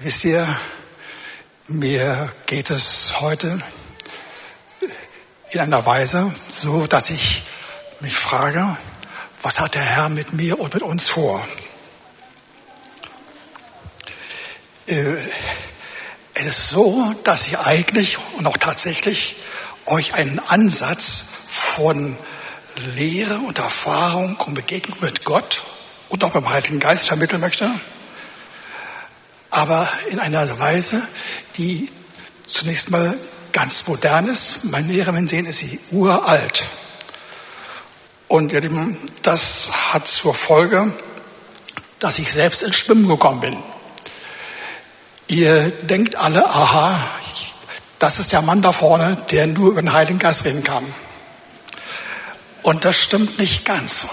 Wisst ihr, mir geht es heute in einer Weise so, dass ich mich frage, was hat der Herr mit mir und mit uns vor? Äh, es ist so, dass ich eigentlich und auch tatsächlich euch einen Ansatz von Lehre und Erfahrung und Begegnung mit Gott und auch beim Heiligen Geist vermitteln möchte aber in einer Weise, die zunächst mal ganz modern ist. Mein Lehrer sehen, ist sie uralt. Und das hat zur Folge, dass ich selbst ins Schwimmen gekommen bin. Ihr denkt alle, aha, das ist der Mann da vorne, der nur über den Heiligen Geist reden kann. Und das stimmt nicht ganz.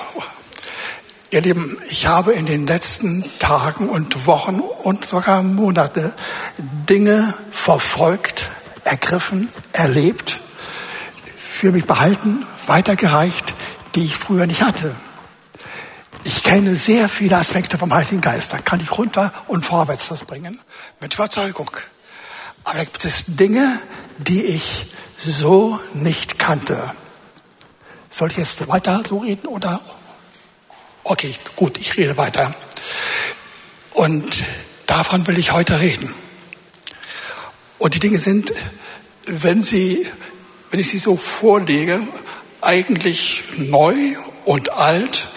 Ihr Lieben, ich habe in den letzten Tagen und Wochen und sogar Monate Dinge verfolgt, ergriffen, erlebt, für mich behalten, weitergereicht, die ich früher nicht hatte. Ich kenne sehr viele Aspekte vom Heiligen Geist. Da kann ich runter und vorwärts das bringen. Mit Überzeugung. Aber da gibt es Dinge, die ich so nicht kannte. Soll ich jetzt weiter so reden oder Okay, gut, ich rede weiter. Und davon will ich heute reden. Und die Dinge sind, wenn sie, wenn ich sie so vorlege, eigentlich neu und alt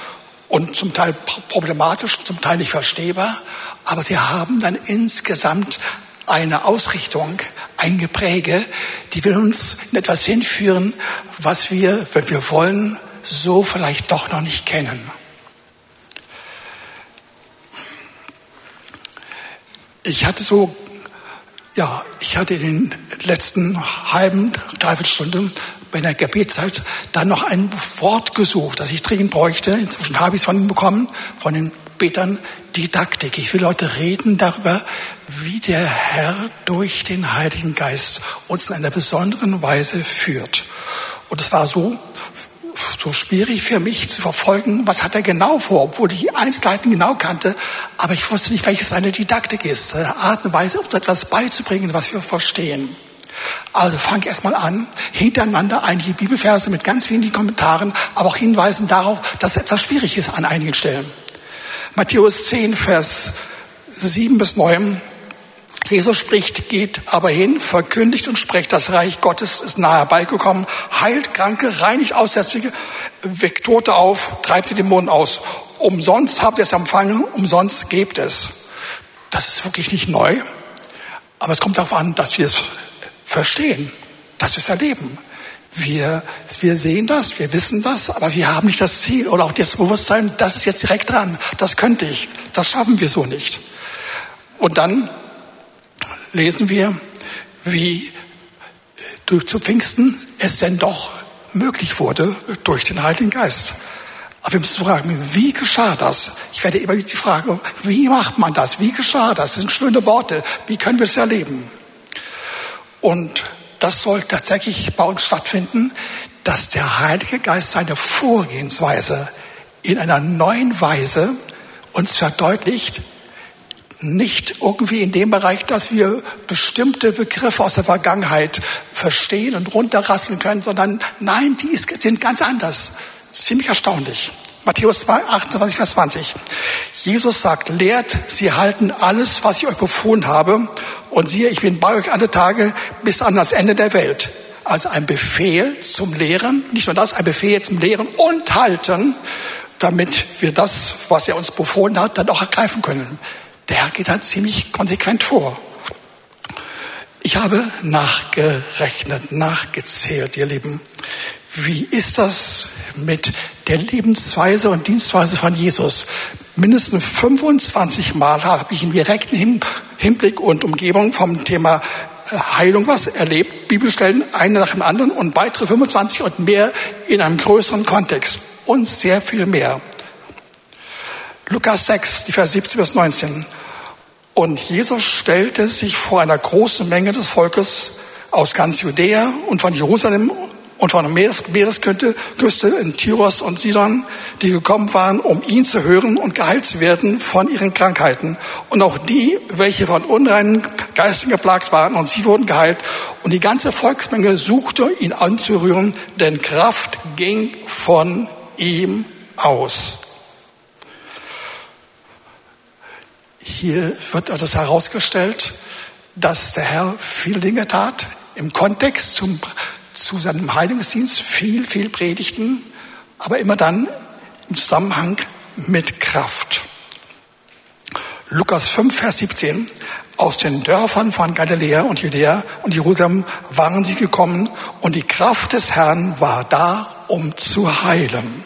und zum Teil problematisch, zum Teil nicht verstehbar, aber sie haben dann insgesamt eine Ausrichtung, ein Gepräge, die will uns in etwas hinführen, was wir, wenn wir wollen, so vielleicht doch noch nicht kennen. Ich hatte so, ja, ich hatte in den letzten halben, dreiviertel Stunden bei der Gebetszeit dann noch ein Wort gesucht, das ich dringend bräuchte. Inzwischen habe ich es von ihnen bekommen, von den Betern, Didaktik. Ich will heute reden darüber, wie der Herr durch den Heiligen Geist uns in einer besonderen Weise führt. Und es war so, so schwierig für mich zu verfolgen, was hat er genau vor, obwohl ich die Einzelheiten genau kannte, aber ich wusste nicht, welches seine Didaktik ist, seine Art und Weise, uns etwas beizubringen, was wir verstehen. Also fang erstmal an, hintereinander einige Bibelverse mit ganz wenigen Kommentaren, aber auch Hinweisen darauf, dass etwas schwierig ist an einigen Stellen. Matthäus 10, Vers 7 bis 9. Jesus spricht, geht aber hin, verkündigt und spricht, das Reich Gottes ist nahe herbeigekommen, heilt Kranke, reinigt Aussätzige, weckt Tote auf, treibt die Dämonen aus. Umsonst habt ihr es empfangen, umsonst gebt es. Das ist wirklich nicht neu, aber es kommt darauf an, dass wir es verstehen, dass wir es erleben. Wir, wir sehen das, wir wissen das, aber wir haben nicht das Ziel oder auch das Bewusstsein, das ist jetzt direkt dran, das könnte ich, das schaffen wir so nicht. Und dann lesen wir, wie durch zu Pfingsten es denn doch möglich wurde durch den Heiligen Geist. Aber wir müssen fragen, wie geschah das? Ich werde immer die Frage, wie macht man das? Wie geschah das? Das sind schöne Worte. Wie können wir es erleben? Und das soll tatsächlich bei uns stattfinden, dass der Heilige Geist seine Vorgehensweise in einer neuen Weise uns verdeutlicht, nicht irgendwie in dem Bereich, dass wir bestimmte Begriffe aus der Vergangenheit verstehen und runterrasseln können, sondern nein, die sind ganz anders. Ziemlich erstaunlich. Matthäus 28, Vers 20. Jesus sagt, lehrt, sie halten alles, was ich euch befohlen habe. Und siehe, ich bin bei euch alle Tage bis an das Ende der Welt. Also ein Befehl zum Lehren, nicht nur das, ein Befehl zum Lehren und Halten, damit wir das, was er uns befohlen hat, dann auch ergreifen können der Herr geht dann ziemlich konsequent vor. Ich habe nachgerechnet, nachgezählt, ihr Lieben. Wie ist das mit der Lebensweise und Dienstweise von Jesus? Mindestens 25 Mal habe ich im direkten Hinblick und Umgebung vom Thema äh, Heilung was erlebt. Bibelstellen, eine nach dem anderen und weitere 25 und mehr in einem größeren Kontext. Und sehr viel mehr. Lukas 6, die Vers 17 bis 19. Und Jesus stellte sich vor einer großen Menge des Volkes aus ganz Judäa und von Jerusalem und von der Meeres Meeresküste in Tyros und Sidon, die gekommen waren, um ihn zu hören und geheilt zu werden von ihren Krankheiten. Und auch die, welche von unreinen Geistern geplagt waren, und sie wurden geheilt. Und die ganze Volksmenge suchte, ihn anzurühren, denn Kraft ging von ihm aus. Hier wird etwas herausgestellt, dass der Herr viele Dinge tat, im Kontext zum, zu seinem Heilungsdienst viel, viel predigten, aber immer dann im Zusammenhang mit Kraft. Lukas 5, Vers 17. Aus den Dörfern von Galiläa und Judäa und Jerusalem waren sie gekommen und die Kraft des Herrn war da, um zu heilen.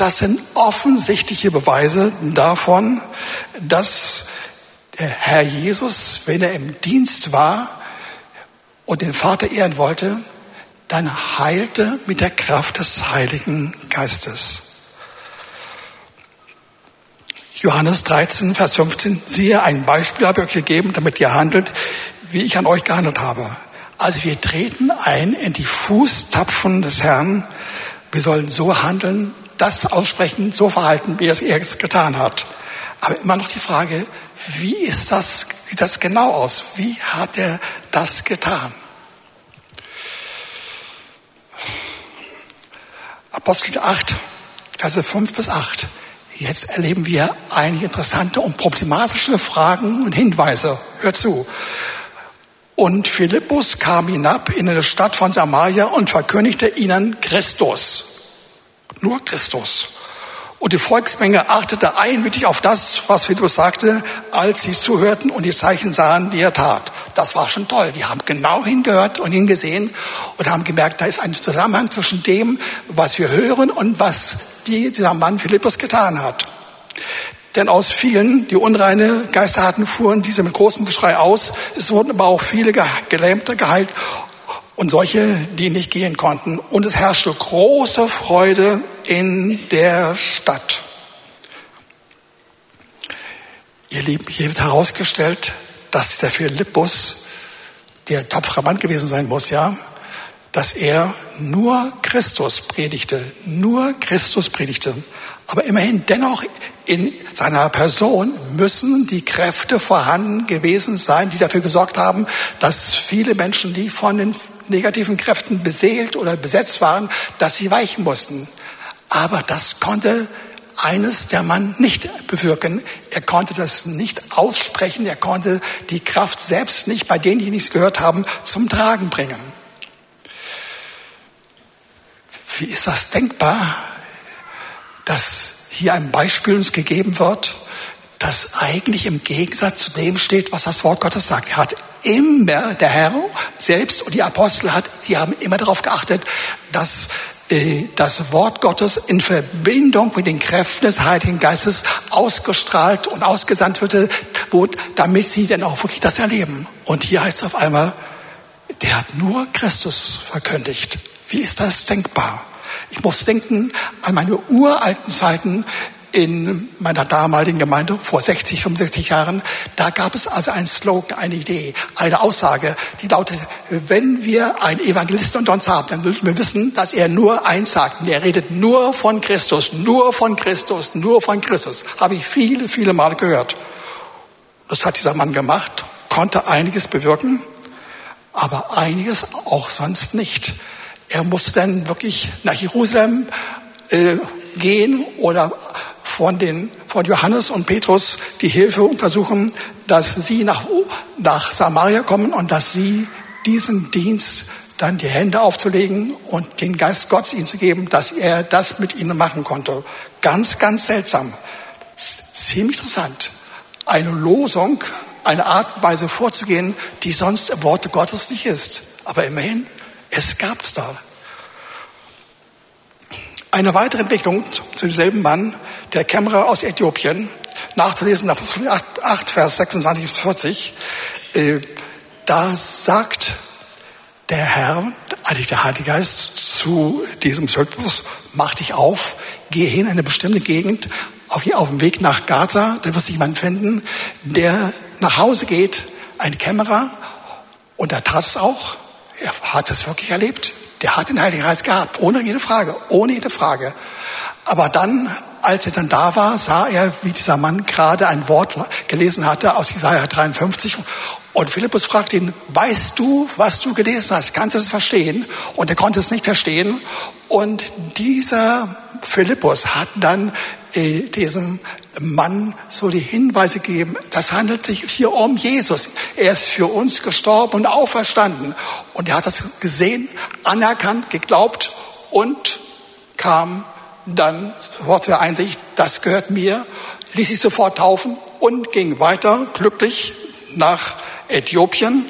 Das sind offensichtliche Beweise davon, dass der Herr Jesus, wenn er im Dienst war und den Vater ehren wollte, dann heilte mit der Kraft des Heiligen Geistes. Johannes 13, Vers 15, siehe, ein Beispiel habe ich euch gegeben, damit ihr handelt, wie ich an euch gehandelt habe. Also wir treten ein in die Fußtapfen des Herrn. Wir sollen so handeln, das aussprechen, so verhalten, wie er es getan hat. Aber immer noch die Frage, wie ist das, sieht das genau aus? Wie hat er das getan? Apostel 8, Verse 5 bis 8. Jetzt erleben wir einige interessante und problematische Fragen und Hinweise. Hört zu. Und Philippus kam hinab in eine Stadt von Samaria und verkündigte ihnen Christus. Nur Christus. Und die Volksmenge achtete einmütig auf das, was Philippus sagte, als sie zuhörten und die Zeichen sahen, die er tat. Das war schon toll. Die haben genau hingehört und hingesehen und haben gemerkt, da ist ein Zusammenhang zwischen dem, was wir hören und was dieser Mann Philippus getan hat. Denn aus vielen, die unreine Geister hatten, fuhren diese mit großem Geschrei aus. Es wurden aber auch viele Gelähmte geheilt und solche, die nicht gehen konnten. Und es herrschte große Freude in der Stadt. Ihr Lieben, hier wird herausgestellt, dass dieser Philippus, der tapferer Mann gewesen sein muss, ja, dass er nur Christus predigte, nur Christus predigte. Aber immerhin dennoch in seiner Person müssen die Kräfte vorhanden gewesen sein, die dafür gesorgt haben, dass viele Menschen, die von den negativen Kräften beseelt oder besetzt waren, dass sie weichen mussten. Aber das konnte eines der Mann nicht bewirken. Er konnte das nicht aussprechen. Er konnte die Kraft selbst nicht bei denen, die nichts gehört haben, zum Tragen bringen. Wie ist das denkbar, dass hier ein Beispiel uns gegeben wird, das eigentlich im Gegensatz zu dem steht, was das Wort Gottes sagt. Er hat immer, der Herr selbst und die Apostel hat, die haben immer darauf geachtet, dass äh, das Wort Gottes in Verbindung mit den Kräften des Heiligen Geistes ausgestrahlt und ausgesandt wird, damit sie dann auch wirklich das erleben. Und hier heißt es auf einmal, der hat nur Christus verkündigt. Wie ist das denkbar? Ich muss denken an meine uralten Zeiten in meiner damaligen Gemeinde vor 60, 65 Jahren, da gab es also einen Slogan, eine Idee, eine Aussage, die lautet, wenn wir einen Evangelisten unter uns haben, dann müssen wir wissen, dass er nur eins sagt. Und er redet nur von Christus, nur von Christus, nur von Christus. Habe ich viele, viele Male gehört. Das hat dieser Mann gemacht, konnte einiges bewirken, aber einiges auch sonst nicht. Er musste dann wirklich nach Jerusalem äh, gehen oder von, den, von Johannes und Petrus die Hilfe untersuchen, dass sie nach, nach Samaria kommen und dass sie diesen Dienst dann die Hände aufzulegen und den Geist Gottes ihnen zu geben, dass er das mit ihnen machen konnte. Ganz, ganz seltsam. Ziemlich interessant. Eine Losung, eine Art und Weise vorzugehen, die sonst Worte Gottes nicht ist. Aber immerhin, es gab's da. Eine weitere Entwicklung zu demselben Mann, der Kämmerer aus Äthiopien, nachzulesen nach 8, 8, Vers 26 bis 40, äh, da sagt der Herr, eigentlich der Heilige Geist, zu diesem Philippus, mach dich auf, geh hin in eine bestimmte Gegend, auf, auf dem Weg nach Gaza, da wirst du jemanden finden, der nach Hause geht, ein Kämmerer, und er tat es auch, er hat es wirklich erlebt, Der hat den Heiligen Geist gehabt, ohne jede Frage, ohne jede Frage. Aber dann, als er dann da war, sah er, wie dieser Mann gerade ein Wort gelesen hatte aus Jesaja 53. Und Philippus fragt ihn, weißt du, was du gelesen hast? Kannst du das verstehen? Und er konnte es nicht verstehen. Und dieser Philippus hat dann äh, diesem Mann so die Hinweise gegeben, das handelt sich hier um Jesus. Er ist für uns gestorben und auferstanden. Und er hat das gesehen, anerkannt, geglaubt und kam dann sofort zur Einsicht, das gehört mir, ließ sich sofort taufen und ging weiter glücklich nach Äthiopien.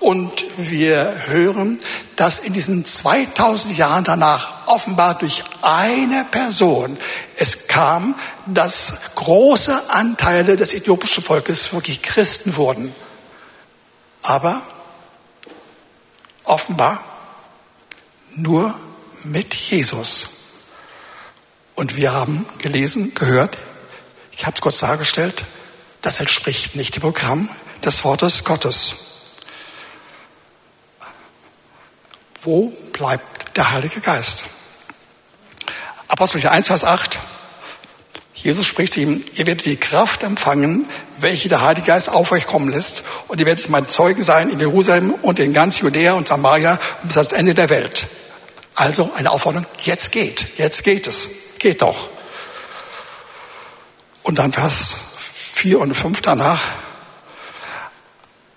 Und wir hören, dass in diesen 2000 Jahren danach offenbar durch eine Person es kam, dass große Anteile des äthiopischen Volkes wirklich Christen wurden. Aber offenbar nur mit Jesus. Und wir haben gelesen, gehört, ich habe es kurz dargestellt, das entspricht nicht dem Programm des Wortes Gottes. Wo bleibt der Heilige Geist? Apostel 1, Vers 8. Jesus spricht zu ihm, ihr werdet die Kraft empfangen, welche der Heilige Geist auf euch kommen lässt. Und ihr werdet mein Zeugen sein in Jerusalem und in ganz Judäa und Samaria bis ans Ende der Welt. Also eine Aufforderung, jetzt geht, jetzt geht es, geht doch. Und dann Vers 4 und 5 danach.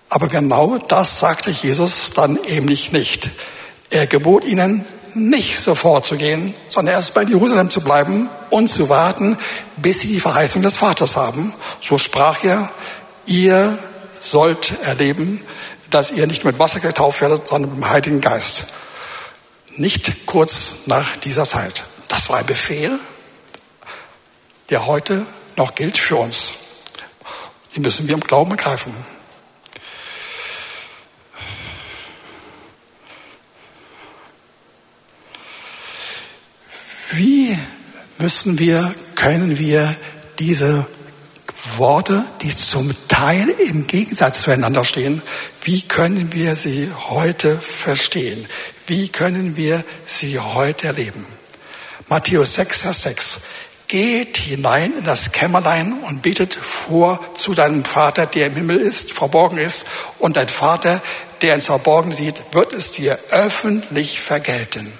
Aber genau das sagte Jesus dann nämlich nicht. Er gebot ihnen, nicht sofort zu gehen, sondern erst bei Jerusalem zu bleiben und zu warten, bis sie die Verheißung des Vaters haben. So sprach er, ihr sollt erleben, dass ihr nicht mit Wasser getauft werdet, sondern mit dem Heiligen Geist. Nicht kurz nach dieser Zeit. Das war ein Befehl, der heute noch gilt für uns. Den müssen wir im Glauben ergreifen. Wie müssen wir, können wir diese Worte, die zum Teil im Gegensatz zueinander stehen, wie können wir sie heute verstehen? Wie können wir sie heute erleben? Matthäus 6, Vers 6. Geht hinein in das Kämmerlein und betet vor zu deinem Vater, der im Himmel ist, verborgen ist, und dein Vater, der ins Verborgen sieht, wird es dir öffentlich vergelten.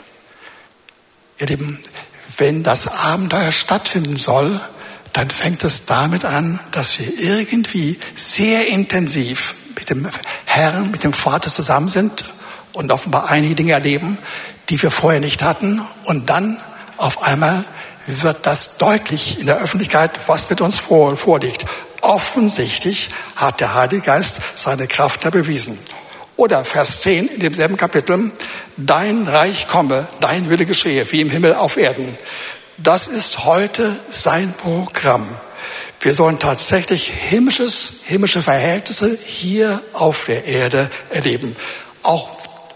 Ihr Lieben, wenn das Abenteuer stattfinden soll, dann fängt es damit an, dass wir irgendwie sehr intensiv mit dem Herrn, mit dem Vater zusammen sind und offenbar einige Dinge erleben, die wir vorher nicht hatten. Und dann auf einmal wird das deutlich in der Öffentlichkeit, was mit uns vorliegt. Offensichtlich hat der Heilige Geist seine Kraft da bewiesen. Oder Vers 10 in demselben Kapitel, dein Reich komme, dein Wille geschehe, wie im Himmel auf Erden. Das ist heute sein Programm. Wir sollen tatsächlich himmlisches, himmlische Verhältnisse hier auf der Erde erleben. Auch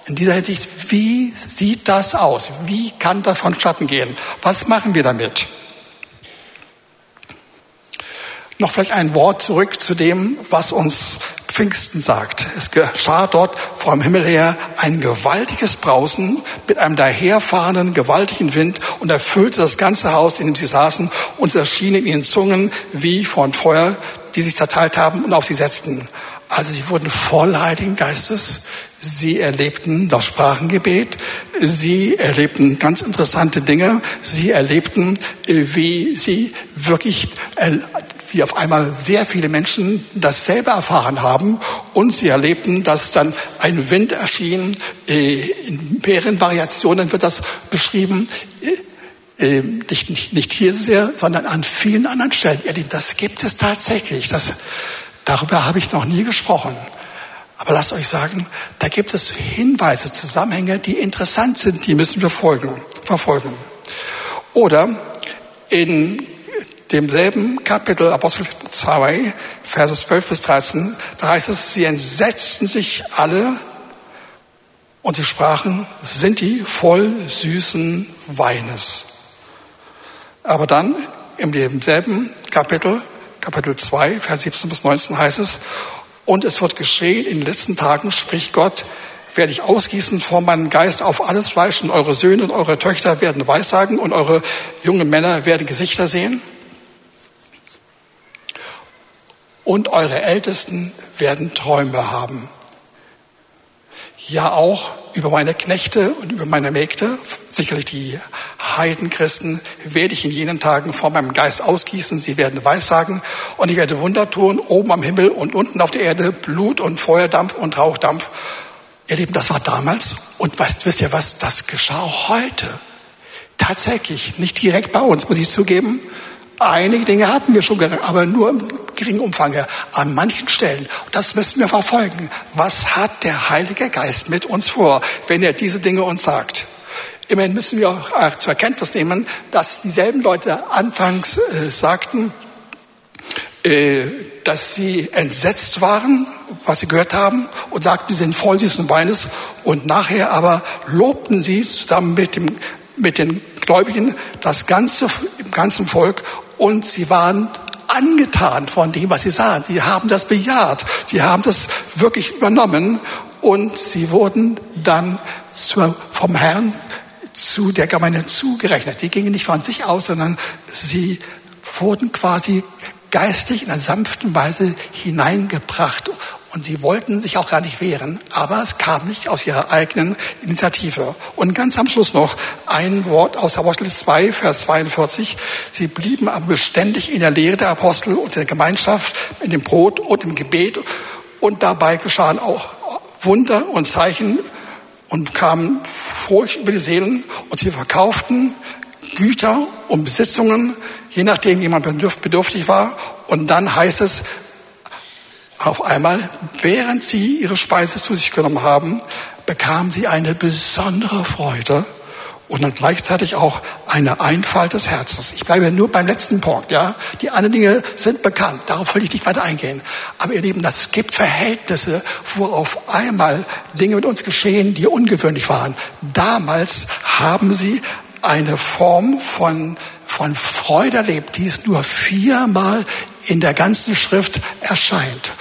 in dieser Hinsicht, wie sieht das aus? Wie kann das vonstatten gehen? Was machen wir damit? Noch vielleicht ein Wort zurück zu dem, was uns Pfingsten sagt. Es geschah dort vom Himmel her ein gewaltiges Brausen mit einem daherfahrenden gewaltigen Wind und erfüllte das ganze Haus, in dem sie saßen, und es erschienen ihnen Zungen wie von Feuer, die sich zerteilt haben und auf sie setzten. Also sie wurden voll Heiligen Geistes. Sie erlebten das Sprachengebet. Sie erlebten ganz interessante Dinge. Sie erlebten, wie sie wirklich wie auf einmal sehr viele Menschen dasselbe erfahren haben und sie erlebten, dass dann ein Wind erschien. Äh, in mehreren Variationen wird das beschrieben. Äh, nicht, nicht, nicht hier sehr, sondern an vielen anderen Stellen. Ihr Lieben, das gibt es tatsächlich. Das, darüber habe ich noch nie gesprochen. Aber lasst euch sagen, da gibt es Hinweise, Zusammenhänge, die interessant sind, die müssen wir folgen, verfolgen. Oder in demselben Kapitel Apostel 2, Verse 12 bis 13, da heißt es, sie entsetzten sich alle und sie sprachen, sind die voll süßen Weines. Aber dann in demselben Kapitel, Kapitel 2, Vers 17 bis 19 heißt es, und es wird geschehen in den letzten Tagen, spricht Gott, werde ich ausgießen vor meinem Geist auf alles Fleisch und eure Söhne und eure Töchter werden Weissagen und eure jungen Männer werden Gesichter sehen. Und eure Ältesten werden Träume haben. Ja, auch über meine Knechte und über meine Mägde, sicherlich die Heidenchristen, werde ich in jenen Tagen vor meinem Geist ausgießen. Sie werden Weissagen und ich werde Wunder tun, oben am Himmel und unten auf der Erde, Blut und Feuerdampf und Rauchdampf. Ihr Lieben, das war damals. Und weißt, wisst ihr was? Das geschah heute. Tatsächlich, nicht direkt bei uns, muss ich zugeben. Einige Dinge hatten wir schon, aber nur im geringen Umfang. An manchen Stellen. Das müssen wir verfolgen. Was hat der Heilige Geist mit uns vor, wenn er diese Dinge uns sagt? Immerhin müssen wir auch zur Kenntnis nehmen, dass dieselben Leute anfangs äh, sagten, äh, dass sie entsetzt waren, was sie gehört haben, und sagten, sie sind voll süßen Weines. Und nachher aber lobten sie zusammen mit, dem, mit den Gläubigen das ganze, im ganzen Volk und sie waren angetan von dem, was sie sahen. Sie haben das bejaht. Sie haben das wirklich übernommen und sie wurden dann vom Herrn zu der Gemeinde zugerechnet. Die gingen nicht von sich aus, sondern sie wurden quasi geistig in einer sanften Weise hineingebracht. Und sie wollten sich auch gar nicht wehren, aber es kam nicht aus ihrer eigenen Initiative. Und ganz am Schluss noch ein Wort aus Apostel 2, Vers 42. Sie blieben aber beständig in der Lehre der Apostel und in der Gemeinschaft, in dem Brot und im Gebet. Und dabei geschahen auch Wunder und Zeichen und kamen Furcht über die Seelen und sie verkauften Güter und Besitzungen, je nachdem jemand bedürftig war. Und dann heißt es, auf einmal, während sie ihre Speise zu sich genommen haben, bekamen sie eine besondere Freude und dann gleichzeitig auch eine Einfalt des Herzens. Ich bleibe nur beim letzten Punkt, ja. Die anderen Dinge sind bekannt, darauf will ich nicht weiter eingehen. Aber ihr Lieben, das gibt Verhältnisse, wo auf einmal Dinge mit uns geschehen, die ungewöhnlich waren. Damals haben sie eine Form von, von Freude erlebt, die es nur viermal in der ganzen Schrift erscheint.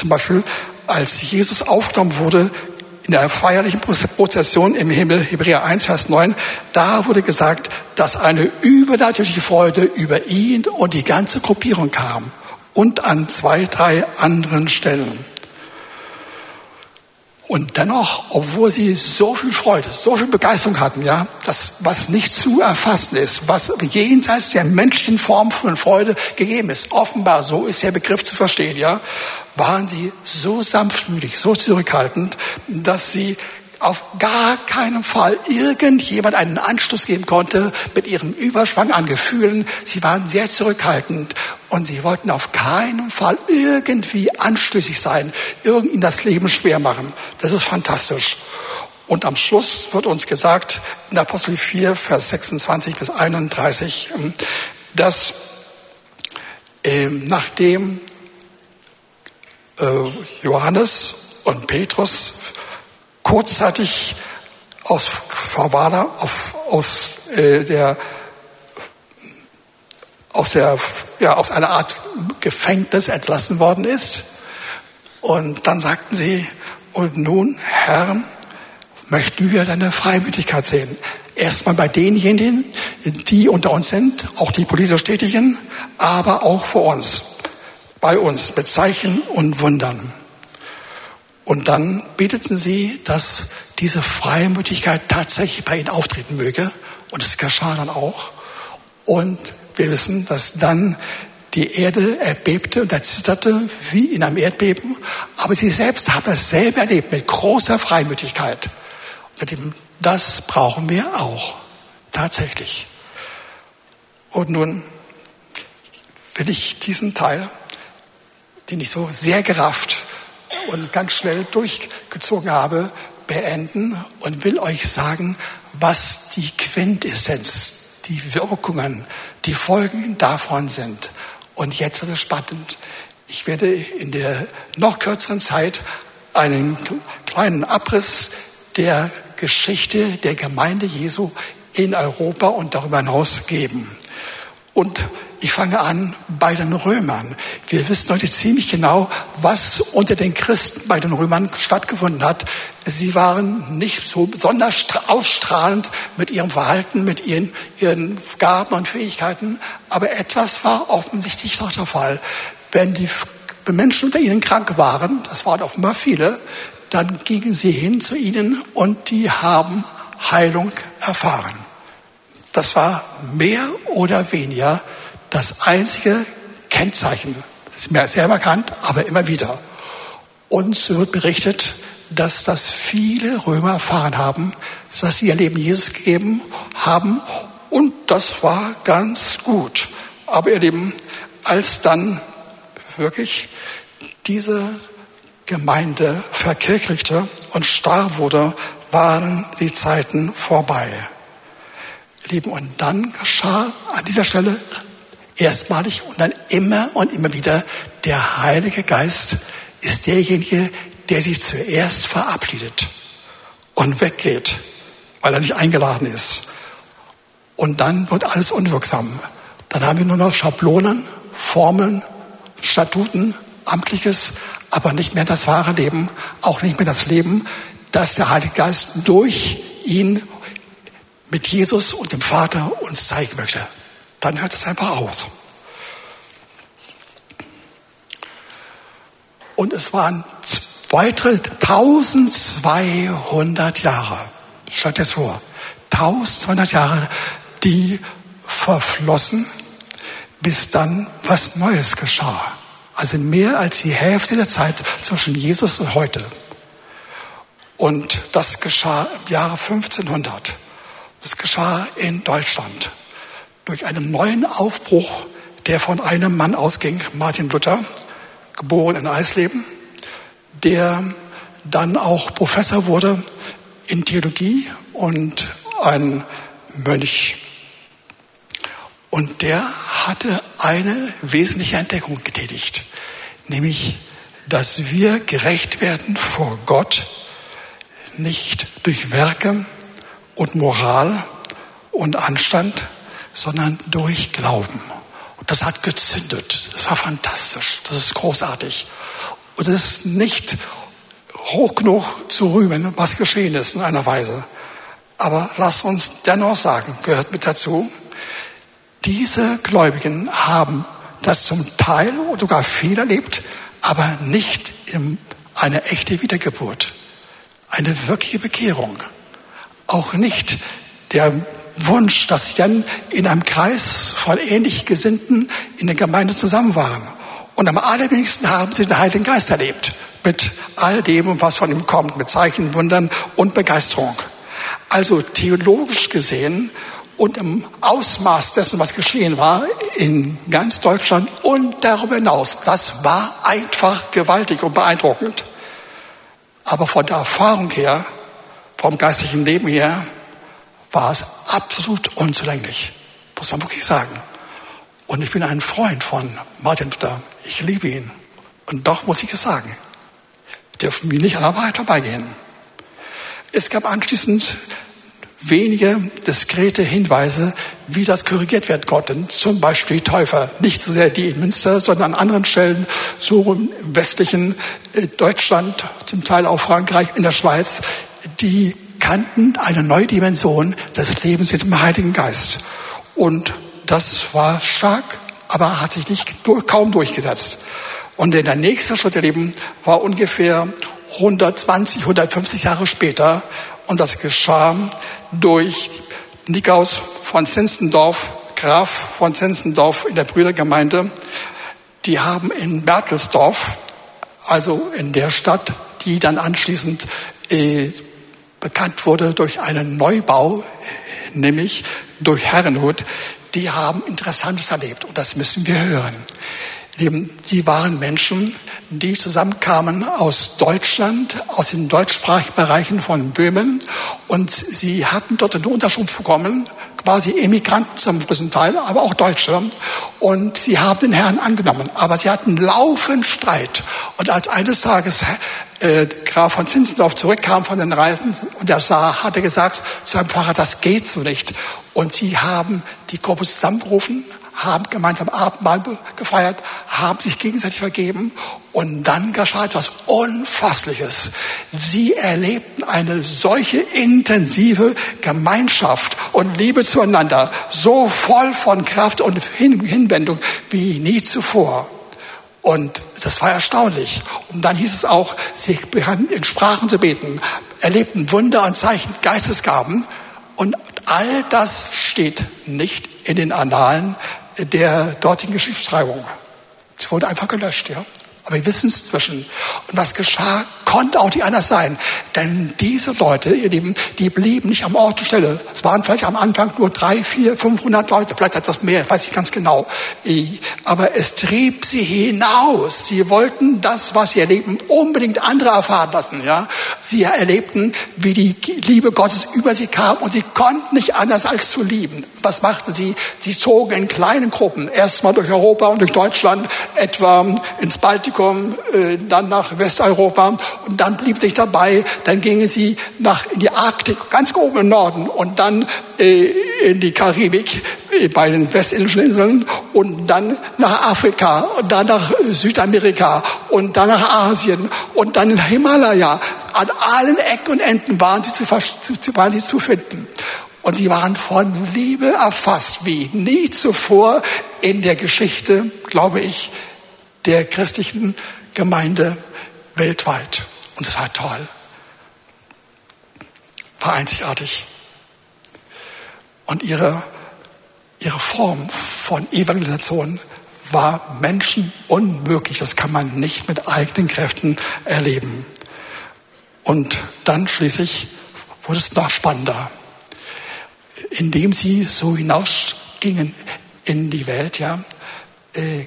Zum Beispiel, als Jesus aufgenommen wurde, in der feierlichen Prozession im Himmel, Hebräer 1, Vers 9, da wurde gesagt, dass eine übernatürliche Freude über ihn und die ganze Gruppierung kam und an zwei, drei anderen Stellen. Und dennoch, obwohl sie so viel Freude, so viel Begeisterung hatten, ja, das, was nicht zu erfassen ist, was jenseits der menschlichen Form von Freude gegeben ist, offenbar, so ist der Begriff zu verstehen, ja, waren sie so sanftmütig, so zurückhaltend, dass sie auf gar keinen Fall irgendjemand einen Anstoß geben konnte mit ihrem Überschwang an Gefühlen. Sie waren sehr zurückhaltend und sie wollten auf keinen Fall irgendwie anstößig sein, irgend das Leben schwer machen. Das ist fantastisch. Und am Schluss wird uns gesagt, in Apostel 4, Vers 26 bis 31, dass äh, nachdem Johannes und Petrus kurzzeitig aus Favada, auf, aus äh, der aus der ja aus einer Art Gefängnis entlassen worden ist. Und dann sagten sie und nun Herr möchten wir deine Freimütigkeit sehen. Erstmal bei denjenigen die unter uns sind auch die politisch Tätigen aber auch vor uns bei uns mit Zeichen und Wundern. Und dann beteten sie, dass diese Freimütigkeit tatsächlich bei ihnen auftreten möge. Und es geschah dann auch. Und wir wissen, dass dann die Erde erbebte und erzitterte wie in einem Erdbeben. Aber sie selbst haben es selber erlebt mit großer Freimütigkeit. Und das brauchen wir auch. Tatsächlich. Und nun will ich diesen Teil den ich so sehr gerafft und ganz schnell durchgezogen habe, beenden und will euch sagen, was die Quintessenz, die Wirkungen, die Folgen davon sind. Und jetzt wird es spannend. Ich werde in der noch kürzeren Zeit einen kleinen Abriss der Geschichte der Gemeinde Jesu in Europa und darüber hinaus geben. Und Ich fange an bei den Römern. Wir wissen heute ziemlich genau, was unter den Christen bei den Römern stattgefunden hat. Sie waren nicht so besonders ausstrahlend mit ihrem Verhalten, mit ihren, ihren Gaben und Fähigkeiten, aber etwas war offensichtlich doch der Fall. Wenn die Menschen unter ihnen krank waren, das waren offenbar viele, dann gingen sie hin zu ihnen und die haben Heilung erfahren. Das war mehr oder weniger das einzige Kennzeichen. Das ist mir sehr bekannt, aber immer wieder. Uns wird berichtet, dass das viele Römer erfahren haben, dass sie ihr Leben Jesus gegeben haben und das war ganz gut. Aber ihr Lieben, als dann wirklich diese Gemeinde verkirchlichte und starr wurde, waren die Zeiten vorbei. Lieben, und dann geschah an dieser Stelle erstmalig und dann immer und immer wieder, der Heilige Geist ist derjenige, der sich zuerst verabschiedet und weggeht, weil er nicht eingeladen ist. Und dann wird alles unwirksam. Dann haben wir nur noch Schablonen, Formeln, Statuten, amtliches, aber nicht mehr das wahre Leben, auch nicht mehr das Leben, das der Heilige Geist durch ihn mit Jesus und dem Vater uns zeigen möchte dann hört es einfach auf. Und es waren weitere 1200 Jahre, stellt es vor, 1200 Jahre, die verflossen, bis dann was Neues geschah. Also mehr als die Hälfte der Zeit zwischen Jesus und heute. Und das geschah im Jahre 1500. Das geschah in Deutschland durch einen neuen Aufbruch, der von einem Mann ausging, Martin Luther, geboren in Eisleben, der dann auch Professor wurde in Theologie und ein Mönch. Und der hatte eine wesentliche Entdeckung getätigt, nämlich, dass wir gerecht werden vor Gott nicht durch Werke und Moral und Anstand, sondern durch Glauben. Und das hat gezündet. Das war fantastisch. Das ist großartig. Und es ist nicht hoch genug zu rühmen, was geschehen ist in einer Weise. Aber lass uns dennoch sagen, gehört mit dazu, diese Gläubigen haben das zum Teil oder sogar viel erlebt, aber nicht in eine echte Wiedergeburt, eine wirkliche Bekehrung. Auch nicht der Wunsch, dass sie dann in einem Kreis von ähnlich Gesinnten in der Gemeinde zusammen waren. Und am allerwenigsten haben sie den Heiligen Geist erlebt. Mit all dem, was von ihm kommt, mit Zeichen, Wundern und Begeisterung. Also theologisch gesehen und im Ausmaß dessen, was geschehen war, in ganz Deutschland und darüber hinaus, das war einfach gewaltig und beeindruckend. Aber von der Erfahrung her, vom geistlichen Leben her, war es absolut unzulänglich. Muss man wirklich sagen. Und ich bin ein Freund von Martin Luther. Ich liebe ihn. Und doch muss ich es sagen. Dürfen wir nicht an der Wahrheit vorbeigehen. Es gab anschließend wenige diskrete Hinweise, wie das korrigiert werden konnte. Zum Beispiel die Täufer. Nicht so sehr die in Münster, sondern an anderen Stellen, so im westlichen äh, Deutschland, zum Teil auch Frankreich, in der Schweiz, die kannten eine neue Dimension des Lebens mit dem Heiligen Geist. Und das war stark, aber hat sich nicht kaum durchgesetzt. Und der nächste Schritt der Leben war ungefähr 120, 150 Jahre später. Und das geschah durch Nikaus von Zinzendorf, Graf von Zinzendorf in der Brüdergemeinde. Die haben in Bertelsdorf, also in der Stadt, die dann anschließend äh, bekannt wurde durch einen Neubau, nämlich durch Herrenhut, die haben Interessantes erlebt und das müssen wir hören. Sie waren Menschen, die zusammenkamen aus Deutschland, aus den deutschsprachigen Bereichen von Böhmen und sie hatten dort eine Unterschrift bekommen, quasi Emigranten zum größten Teil, aber auch Deutsche und sie haben den Herrn angenommen, aber sie hatten laufend Streit. Und als eines Tages äh, Graf von Zinzendorf zurückkam von den Reisen und er sah, hatte gesagt zu seinem Pfarrer, das geht so nicht. Und sie haben die Gruppe zusammengerufen, haben gemeinsam Abendmahl gefeiert, haben sich gegenseitig vergeben und dann geschah etwas Unfassliches. Sie erlebten eine solche intensive Gemeinschaft und Liebe zueinander, so voll von Kraft und Hinwendung wie nie zuvor. Und das war erstaunlich. Und dann hieß es auch, sie begannen in Sprachen zu beten, erlebten Wunder und Zeichen, Geistesgaben. Und all das steht nicht in den Annalen der dortigen Geschichtsschreibung. Es wurde einfach gelöscht, ja. Aber wir wissen es zwischen. Und was geschah, konnte auch nicht anders sein. Denn diese Leute, ihr Lieben, die blieben nicht am Ort und Stelle. Es waren vielleicht am Anfang nur drei, vier, 500 Leute. Vielleicht hat das mehr, weiß ich ganz genau. Aber es trieb sie hinaus. Sie wollten das, was sie erleben, unbedingt andere erfahren lassen. Ja? Sie erlebten, wie die Liebe Gottes über sie kam und sie konnten nicht anders als zu lieben. Was machten sie? Sie zogen in kleinen Gruppen. Erstmal durch Europa und durch Deutschland, etwa ins Baltikum, äh, dann nach Westeuropa und dann blieb sich dabei. Dann gingen sie nach in die Arktik, ganz oben im Norden und dann äh, in die Karibik äh, bei den westindischen Inseln und dann nach Afrika und dann nach Südamerika und dann nach Asien und dann in Himalaya. An allen Ecken und Enden waren sie zu, waren sie zu finden. Und sie waren von Liebe erfasst, wie nie zuvor in der Geschichte, glaube ich, der christlichen Gemeinde weltweit. Und es war toll. War einzigartig. Und ihre, ihre Form von Evangelisation war Menschen unmöglich. Das kann man nicht mit eigenen Kräften erleben. Und dann schließlich wurde es noch spannender indem sie so hinausgingen in die Welt, ja, äh,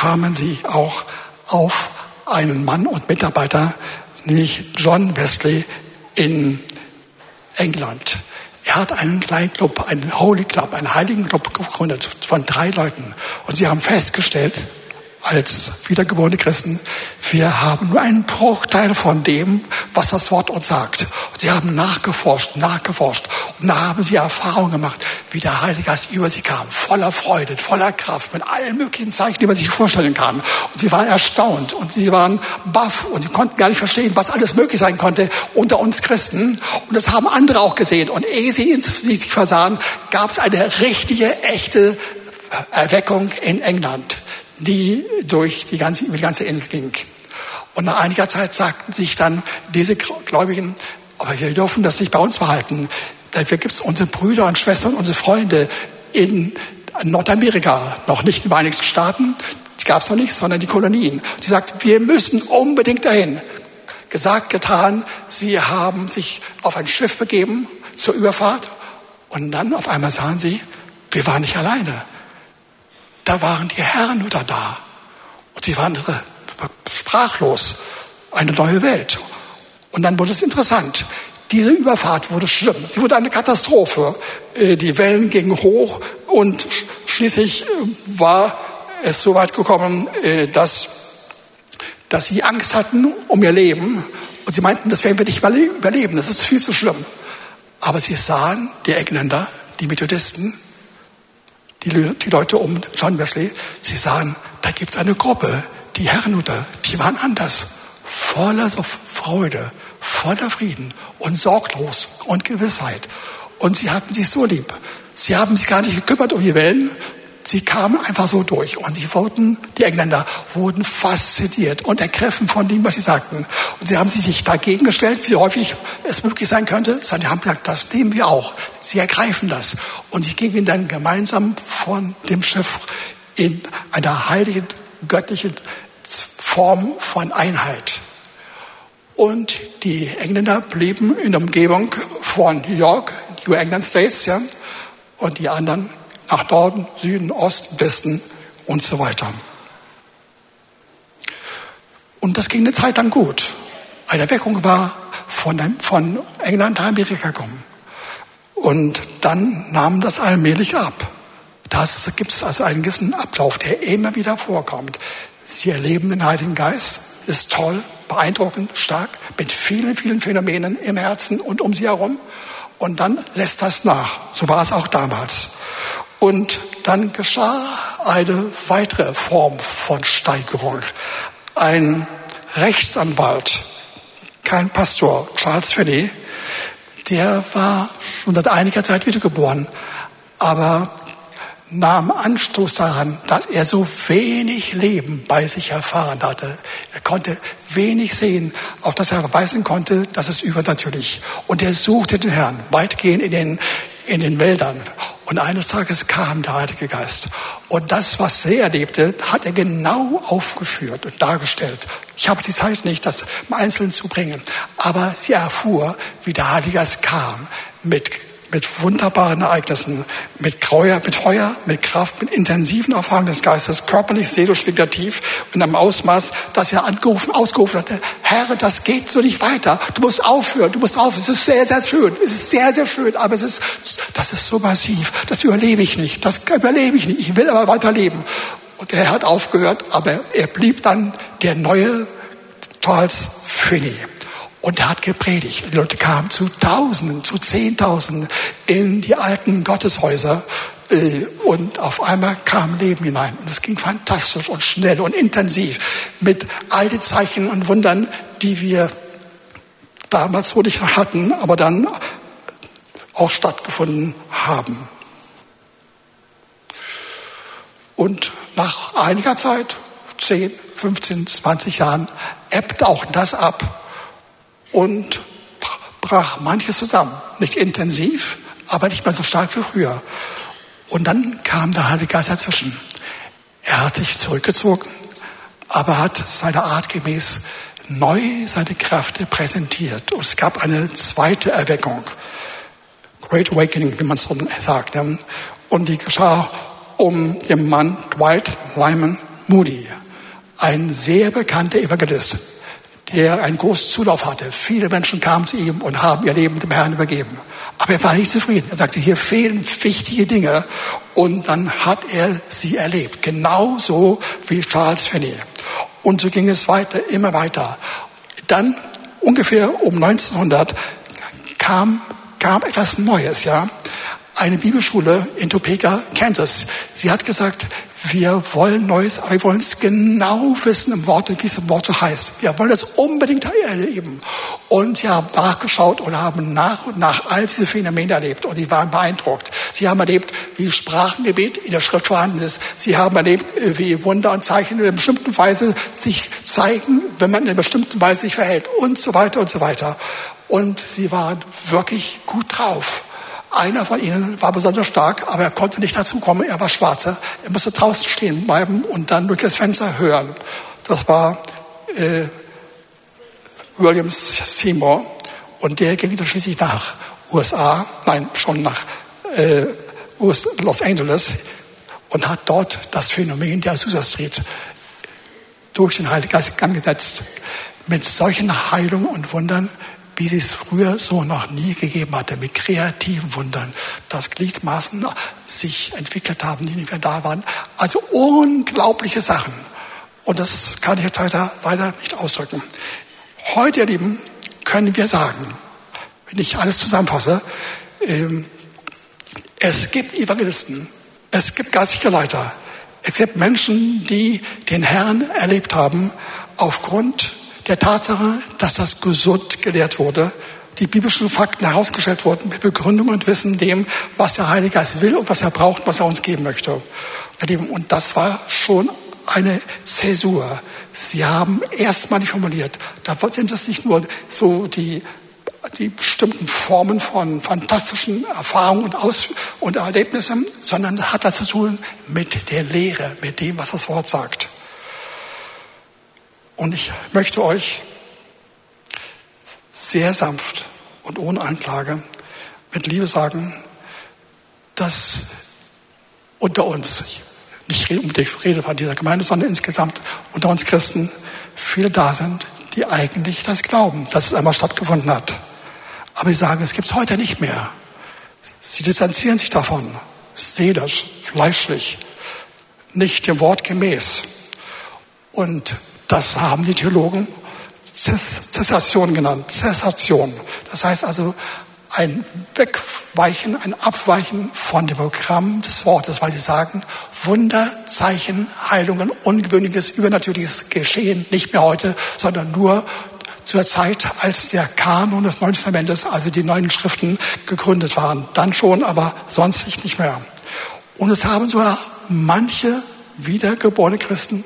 kamen sie auch auf einen Mann und Mitarbeiter, nämlich John Wesley in England. Er hat einen kleinen Club, einen Holy Club, einen heiligen Club gegründet von drei Leuten. Und sie haben festgestellt, als wiedergeborene Christen, wir haben nur einen Bruchteil von dem, was das Wort uns sagt. Und sie haben nachgeforscht, nachgeforscht und da haben sie Erfahrungen gemacht, wie der Heilige Geist über sie kam, voller Freude, voller Kraft, mit allen möglichen Zeichen, die man sich vorstellen kann. Und sie waren erstaunt und sie waren baff und sie konnten gar nicht verstehen, was alles möglich sein konnte unter uns Christen. Und das haben andere auch gesehen. Und ehe sie, sie sich versahen, gab es eine richtige, echte Erweckung in England die durch die ganze, über die ganze Insel ging. Und nach einiger Zeit sagten sich dann diese Gläubigen, aber wir dürfen das nicht bei uns behalten. Dafür gibt es unsere Brüder und Schwestern, unsere Freunde in Nordamerika, noch nicht in den Vereinigten Staaten, die gab es noch nicht, sondern die Kolonien. Sie sagt, wir müssen unbedingt dahin. Gesagt, getan, sie haben sich auf ein Schiff begeben zur Überfahrt und dann auf einmal sahen sie, wir waren nicht alleine da waren die Herrenhüter da. Und sie waren sprachlos. Eine neue Welt. Und dann wurde es interessant. Diese Überfahrt wurde schlimm. Sie wurde eine Katastrophe. Äh, die Wellen gingen hoch und schließlich äh, war es so weit gekommen, äh, dass, dass sie Angst hatten um ihr Leben. Und sie meinten, das werden wir nicht überleben. Das ist viel zu schlimm. Aber sie sahen, die Engländer, die Methodisten, die, die Leute um John Wesley, sie sahen, da gibt es eine Gruppe, die Herrenhuter, die waren anders, voller Freude, voller Frieden und sorglos und Gewissheit. Und sie hatten sich so lieb. Sie haben sich gar nicht gekümmert um die Wellen, Sie kamen einfach so durch und sie wurden, die Engländer wurden fasziniert und ergriffen von dem, was sie sagten. Und sie haben sich dagegen gestellt, wie häufig es möglich sein könnte, sondern haben gesagt, das nehmen wir auch. Sie ergreifen das. Und sie gingen dann gemeinsam von dem Schiff in einer heiligen, göttlichen Form von Einheit. Und die Engländer blieben in der Umgebung von New York, New England States, ja, und die anderen nach Norden, Süden, Osten, Westen und so weiter. Und das ging eine Zeit lang gut. Eine Weckung war von, von England nach Amerika gekommen. Und dann nahm das allmählich ab. Das gibt es also einen gewissen Ablauf, der immer wieder vorkommt. Sie erleben den Heiligen Geist, ist toll, beeindruckend, stark, mit vielen, vielen Phänomenen im Herzen und um sie herum. Und dann lässt das nach. So war es auch damals. Und dann geschah eine weitere Form von Steigerung. Ein Rechtsanwalt, kein Pastor, Charles Finney, der war schon seit einiger Zeit wiedergeboren, aber nahm Anstoß daran, dass er so wenig Leben bei sich erfahren hatte. Er konnte wenig sehen, auf das er verweisen konnte, dass es übernatürlich. Und er suchte den Herrn weitgehend in den, in den Wäldern. Und eines Tages kam der Heilige Geist. Und das, was er erlebte, hat er genau aufgeführt und dargestellt. Ich habe die Zeit nicht, das im Einzelnen zu bringen. Aber sie erfuhr, wie der Heilige Geist kam mit mit wunderbaren Ereignissen, mit Kreuer, mit Feuer, mit Kraft, mit intensiven Erfahrungen des Geistes, körperlich, seelisch, vegetativ, in einem Ausmaß, dass er angerufen, ausgerufen hatte, Herr, das geht so nicht weiter. Du musst aufhören, du musst aufhören. Es ist sehr, sehr schön. Es ist sehr, sehr schön, aber es ist, das ist so massiv. Das überlebe ich nicht. Das überlebe ich nicht. Ich will aber weiterleben. Und Herr hat aufgehört, aber er blieb dann der neue Charles Finney. Und er hat gepredigt. Die Leute kamen zu Tausenden, zu Zehntausenden in die alten Gotteshäuser. Äh, und auf einmal kam Leben hinein. Und es ging fantastisch und schnell und intensiv mit all den Zeichen und Wundern, die wir damals so nicht hatten, aber dann auch stattgefunden haben. Und nach einiger Zeit, 10, 15, 20 Jahren, ebbt auch das ab und brach manches zusammen. Nicht intensiv, aber nicht mehr so stark wie früher. Und dann kam der Heilige Geist dazwischen. Er hat sich zurückgezogen, aber hat seiner Art gemäß neu seine Kräfte präsentiert. Und es gab eine zweite Erweckung. Great Awakening, wie man es so sagt. Und die geschah um den Mann Dwight Lyman Moody, ein sehr bekannter Evangelist der einen großen Zulauf hatte. Viele Menschen kamen zu ihm und haben ihr Leben dem Herrn übergeben. Aber er war nicht zufrieden. Er sagte, hier fehlen wichtige Dinge. Und dann hat er sie erlebt. Genauso wie Charles Finney. Und so ging es weiter, immer weiter. Dann ungefähr um 1900 kam, kam etwas Neues, ja. Eine Bibelschule in Topeka, Kansas. Sie hat gesagt, wir wollen Neues, aber wir wollen es genau wissen im Wort, wie es im Wort heißt. Wir wollen das unbedingt erleben. Und sie haben nachgeschaut und haben nach und nach all diese Phänomene erlebt und sie waren beeindruckt. Sie haben erlebt, wie Sprachengebet in der Schrift vorhanden ist. Sie haben erlebt, wie Wunder und Zeichen in einer bestimmten Weise sich zeigen, wenn man in einer bestimmten Weise sich verhält und so weiter und so weiter. Und sie waren wirklich gut drauf. Einer von ihnen war besonders stark, aber er konnte nicht dazu kommen. Er war Schwarzer. Er musste draußen stehen bleiben und dann durch das Fenster hören. Das war äh, William Seymour. Und der ging dann schließlich nach USA, nein, schon nach äh, Los Angeles und hat dort das Phänomen der Azusa Street durch den Heiligen Geist angesetzt. Mit solchen Heilungen und Wundern wie sie es früher so noch nie gegeben hatte, mit kreativen Wundern, dass Gliedmaßen sich entwickelt haben, die nicht mehr da waren. Also unglaubliche Sachen. Und das kann ich jetzt leider, leider nicht ausdrücken. Heute, ihr Lieben, können wir sagen, wenn ich alles zusammenfasse, ähm, es gibt Evangelisten, es gibt geistige Leiter, es gibt Menschen, die den Herrn erlebt haben aufgrund der Tatsache, dass das gesund gelehrt wurde, die biblischen Fakten herausgestellt wurden mit Begründung und Wissen dem, was der Heilige Geist will und was er braucht, was er uns geben möchte. Und das war schon eine Zäsur. Sie haben erstmalig formuliert, da sind es nicht nur so die, die bestimmten Formen von fantastischen Erfahrungen und, Aus und Erlebnissen, sondern hat was zu tun mit der Lehre, mit dem, was das Wort sagt. Und ich möchte euch sehr sanft und ohne Anklage mit Liebe sagen, dass unter uns, nicht die Rede von dieser Gemeinde, sondern insgesamt unter uns Christen viele da sind, die eigentlich das glauben, dass es einmal stattgefunden hat. Aber sie sagen, es gibt es heute nicht mehr. Sie distanzieren sich davon, seelisch, fleischlich, nicht dem Wort gemäß. Und das haben die Theologen Zessation genannt. Zessation. Das heißt also ein Wegweichen, ein Abweichen von dem Programm des Wortes, weil sie sagen, Wunder, Zeichen, Heilungen, ungewöhnliches, übernatürliches Geschehen, nicht mehr heute, sondern nur zur Zeit, als der Kanon des Neuen Testamentes, also die neuen Schriften gegründet waren. Dann schon, aber sonst nicht mehr. Und es haben sogar manche wiedergeborene Christen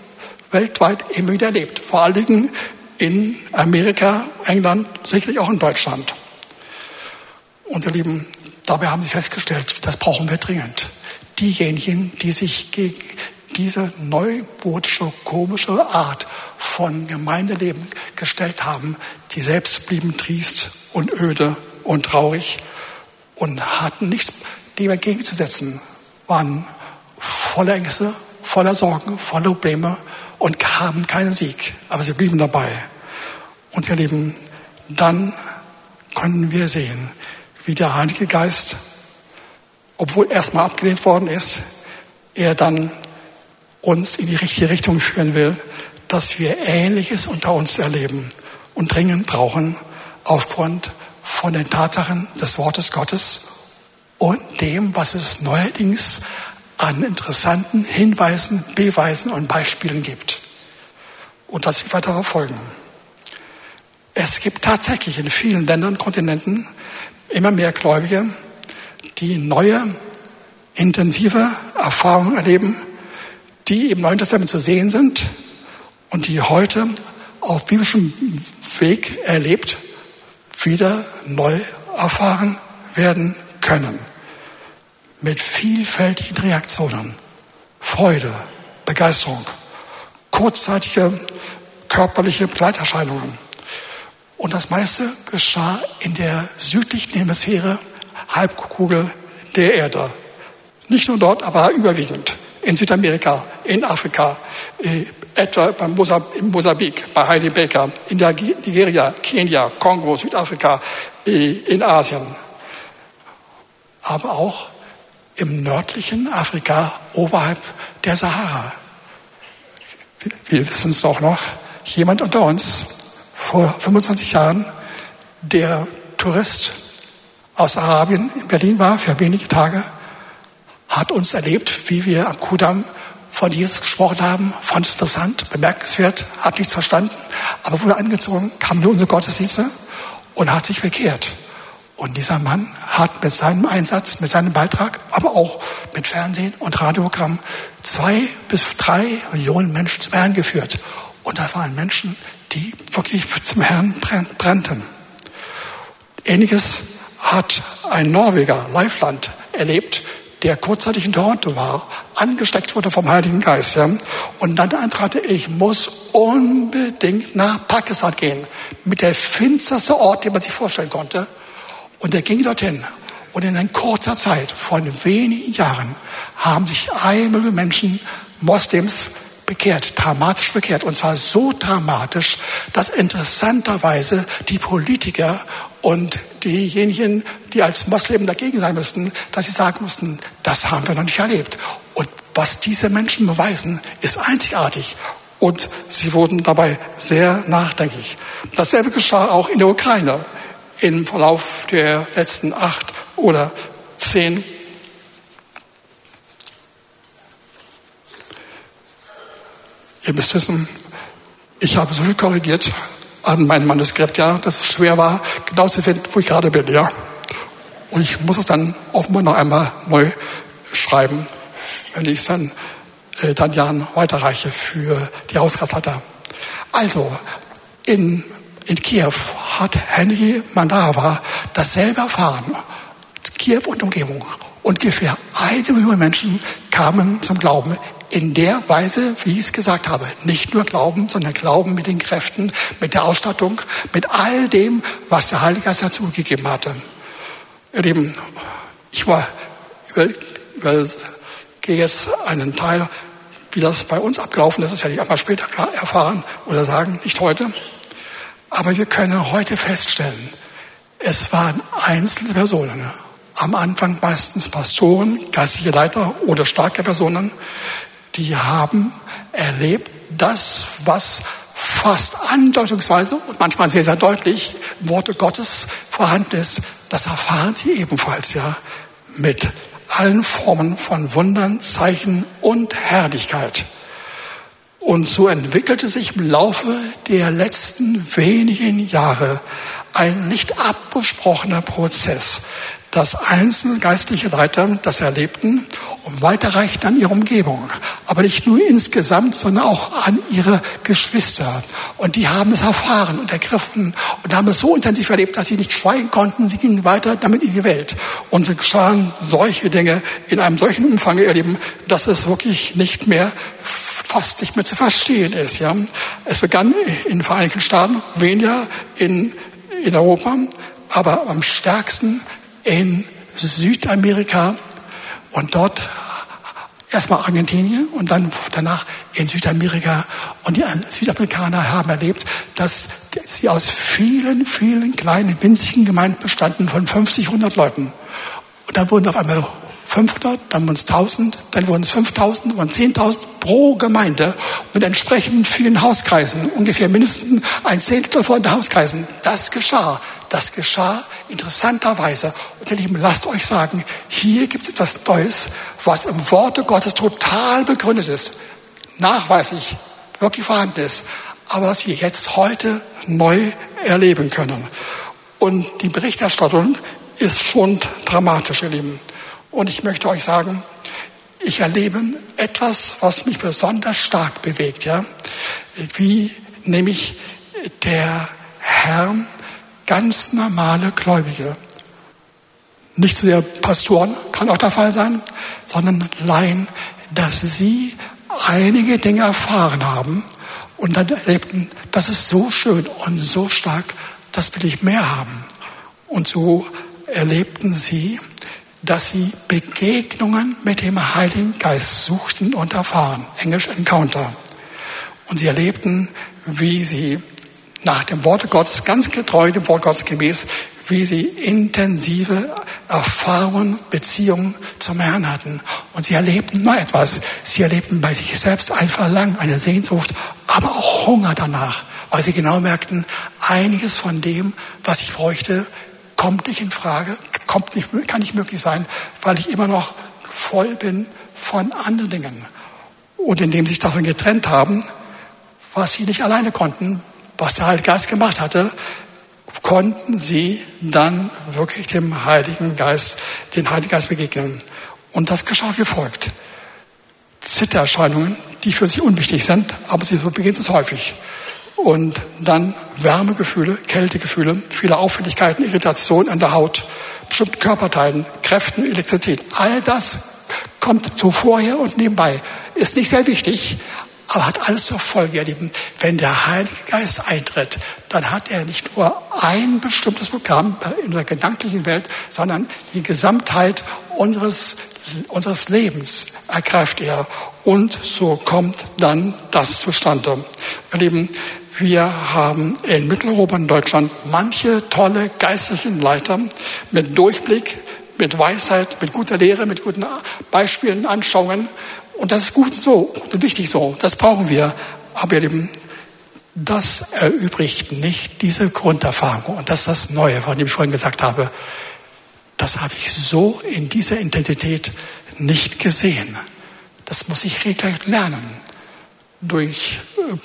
weltweit immer wieder erlebt. Vor allen Dingen in Amerika, England, sicherlich auch in Deutschland. Und ihr Lieben, dabei haben sie festgestellt, das brauchen wir dringend. Diejenigen, die sich gegen diese neubodische, komische Art von Gemeindeleben gestellt haben, die selbst blieben triest und öde und traurig und hatten nichts dem entgegenzusetzen, waren voller Ängste, voller Sorgen, voller Probleme und haben keinen Sieg. Aber sie blieben dabei. Und ihr Lieben, dann können wir sehen, wie der Heilige Geist, obwohl erstmal abgelehnt worden ist, er dann uns in die richtige Richtung führen will, dass wir Ähnliches unter uns erleben und dringend brauchen aufgrund von den Tatsachen des Wortes Gottes und dem, was es neuerdings an interessanten Hinweisen, Beweisen und Beispielen gibt. Und das wird weiter folgen. Es gibt tatsächlich in vielen Ländern Kontinenten immer mehr Gläubige, die neue, intensive Erfahrungen erleben, die im Neuen Testament zu sehen sind und die heute auf biblischem Weg erlebt wieder neu erfahren werden können. Mit vielfältigen Reaktionen. Freude, Begeisterung, kurzzeitige körperliche Begleiterscheinungen und das meiste geschah in der südlichen Hemisphäre, Halbkugel der Erde. Nicht nur dort, aber überwiegend. In Südamerika, in Afrika, äh, etwa beim Mosab in Mosambik, bei Heidi Baker, in der Nigeria, Kenia, Kongo, Südafrika, äh, in Asien. Aber auch im nördlichen Afrika, oberhalb der Sahara. Wir wissen es doch noch, jemand unter uns vor 25 Jahren der Tourist aus Arabien in Berlin war für wenige Tage, hat uns erlebt, wie wir am Kudamm von Jesus gesprochen haben, fand es interessant, bemerkenswert, hat nichts verstanden, aber wurde angezogen, kam nur unsere Gottesdienste und hat sich bekehrt. Und dieser Mann hat mit seinem Einsatz, mit seinem Beitrag, aber auch mit Fernsehen und Radiogramm zwei bis drei Millionen Menschen zum Herrn geführt. Und da waren Menschen, die wirklich zum Herrn brannten. Ähnliches hat ein Norweger, Leifland, erlebt, der kurzzeitig in Toronto war, angesteckt wurde vom Heiligen Geist. Ja, und dann antrat ich muss unbedingt nach Pakistan gehen. Mit der finsterste Ort, den man sich vorstellen konnte. Und er ging dorthin. Und in kurzer Zeit, von wenigen Jahren, haben sich eine Million Menschen, Moslems, bekehrt, dramatisch bekehrt. Und zwar so dramatisch, dass interessanterweise die Politiker und diejenigen, die als Moslem dagegen sein müssten, dass sie sagen mussten, das haben wir noch nicht erlebt. Und was diese Menschen beweisen, ist einzigartig. Und sie wurden dabei sehr nachdenklich. Dasselbe geschah auch in der Ukraine im Verlauf der letzten acht oder zehn Ihr müsst wissen, ich habe so viel korrigiert an meinem Manuskript, ja, dass es schwer war, genau zu finden, wo ich gerade bin, ja. Und ich muss es dann offenbar noch einmal neu schreiben, wenn ich es dann, äh, dann weiterreiche für die Haushaltsleiter. Also, in, in Kiew hat Henry Mandava dasselbe erfahren. Kiew und Umgebung. Ungefähr eine Million Menschen kamen zum Glauben in der Weise, wie ich es gesagt habe. Nicht nur Glauben, sondern Glauben mit den Kräften, mit der Ausstattung, mit all dem, was der Heilige Geist dazu gegeben hatte. Ihr Lieben, ich war, gehe jetzt einen Teil, wie das bei uns abgelaufen ist, das werde ich einmal später erfahren oder sagen, nicht heute. Aber wir können heute feststellen, es waren einzelne Personen, am Anfang meistens Pastoren, geistliche Leiter oder starke Personen, die haben erlebt, das, was fast andeutungsweise und manchmal sehr, sehr deutlich im Worte Gottes vorhanden ist, das erfahren sie ebenfalls, ja, mit allen Formen von Wundern, Zeichen und Herrlichkeit. Und so entwickelte sich im Laufe der letzten wenigen Jahre ein nicht abgesprochener Prozess, dass einzelne geistliche Leiter das erlebten und weiterreichten an ihre Umgebung. Aber nicht nur insgesamt, sondern auch an ihre Geschwister. Und die haben es erfahren und ergriffen und haben es so intensiv erlebt, dass sie nicht schweigen konnten. Sie gingen weiter damit in die Welt. Und sie geschahen solche Dinge in einem solchen Umfang erleben, dass es wirklich nicht mehr fast nicht mehr zu verstehen ist. Ja. Es begann in den Vereinigten Staaten, weniger in, in Europa, aber am stärksten in Südamerika und dort erstmal Argentinien und dann danach in Südamerika. Und die Südamerikaner haben erlebt, dass sie aus vielen, vielen kleinen, winzigen Gemeinden bestanden von 50, 100 Leuten. Und dann wurden auf einmal 500, dann wurden es 1000, dann wurden es 5000, dann wurden 10.000 pro Gemeinde mit entsprechend vielen Hauskreisen, ungefähr mindestens ein Zehntel von den Hauskreisen. Das geschah. Das geschah interessanterweise. Und ihr Lieben, lasst euch sagen, hier gibt es etwas Neues, was im Worte Gottes total begründet ist, nachweislich, wirklich vorhanden ist, aber was wir jetzt heute neu erleben können. Und die Berichterstattung ist schon dramatisch, ihr Lieben. Und ich möchte euch sagen, ich erlebe etwas, was mich besonders stark bewegt, ja, wie nämlich der Herr ganz normale Gläubige, nicht so sehr Pastoren, kann auch der Fall sein, sondern Laien, dass sie einige Dinge erfahren haben und dann erlebten, das ist so schön und so stark, das will ich mehr haben. Und so erlebten sie, dass sie Begegnungen mit dem Heiligen Geist suchten und erfahren. Englisch Encounter. Und sie erlebten, wie sie nach dem Wort Gottes, ganz getreu dem Wort Gottes gemäß, wie sie intensive Erfahrungen, Beziehungen zum Herrn hatten. Und sie erlebten noch etwas. Sie erlebten bei sich selbst ein Verlangen, eine Sehnsucht, aber auch Hunger danach, weil sie genau merkten, einiges von dem, was ich bräuchte, kommt nicht in Frage, kommt nicht, kann nicht möglich sein, weil ich immer noch voll bin von anderen Dingen. Und indem sie sich davon getrennt haben, was sie nicht alleine konnten, was der Heilige Geist gemacht hatte, konnten sie dann wirklich dem Heiligen Geist, den Heiligen Geist begegnen. Und das geschah wie folgt. Zittererscheinungen, die für sie unwichtig sind, aber sie beginnt es häufig und dann Wärmegefühle, Kältegefühle, viele Auffälligkeiten, Irritationen an der Haut, bestimmte Körperteilen, Kräften, Elektrizität. All das kommt so vorher und nebenbei. Ist nicht sehr wichtig, aber hat alles zur Folge, ihr Lieben. Wenn der Heilige Geist eintritt, dann hat er nicht nur ein bestimmtes Programm in der gedanklichen Welt, sondern die Gesamtheit unseres, unseres Lebens ergreift er. Und so kommt dann das zustande. Ihr Lieben, wir haben in Mitteleuropa und Deutschland manche tolle geistlichen Leiter mit Durchblick, mit Weisheit, mit guter Lehre, mit guten Beispielen, Anschauungen. Und das ist gut so und wichtig so. Das brauchen wir. Aber ihr Lieben, das erübrigt nicht diese Grunderfahrung. Und das ist das Neue, von dem ich vorhin gesagt habe. Das habe ich so in dieser Intensität nicht gesehen. Das muss ich regelrecht lernen. Durch äh,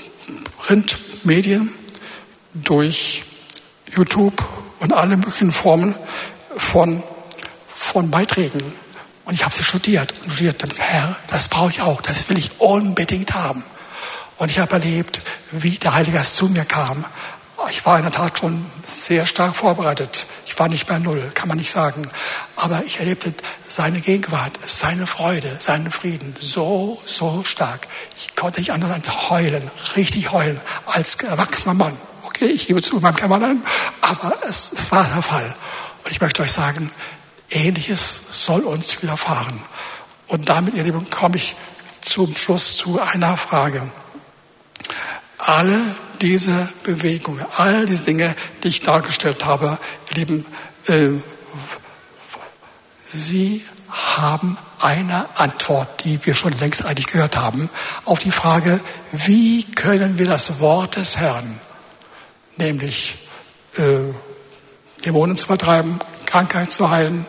Printmedien, durch YouTube und alle möglichen Formen von, von Beiträgen. Und ich habe sie studiert und studiert. Und Herr, das brauche ich auch, das will ich unbedingt haben. Und ich habe erlebt, wie der Heilige Geist zu mir kam ich war in der Tat schon sehr stark vorbereitet. Ich war nicht bei Null, kann man nicht sagen. Aber ich erlebte seine Gegenwart, seine Freude, seinen Frieden so, so stark. Ich konnte nicht anders als heulen, richtig heulen, als erwachsener Mann. Okay, ich gebe zu, meinem Kämmerlein, aber es, es war der Fall. Und ich möchte euch sagen, Ähnliches soll uns widerfahren. Und damit, ihr Lieben, komme ich zum Schluss zu einer Frage. Alle diese Bewegungen, all diese Dinge, die ich dargestellt habe, ihr Lieben, äh, sie haben eine Antwort, die wir schon längst eigentlich gehört haben, auf die Frage, wie können wir das Wort des Herrn, nämlich äh, Dämonen zu vertreiben, Krankheit zu heilen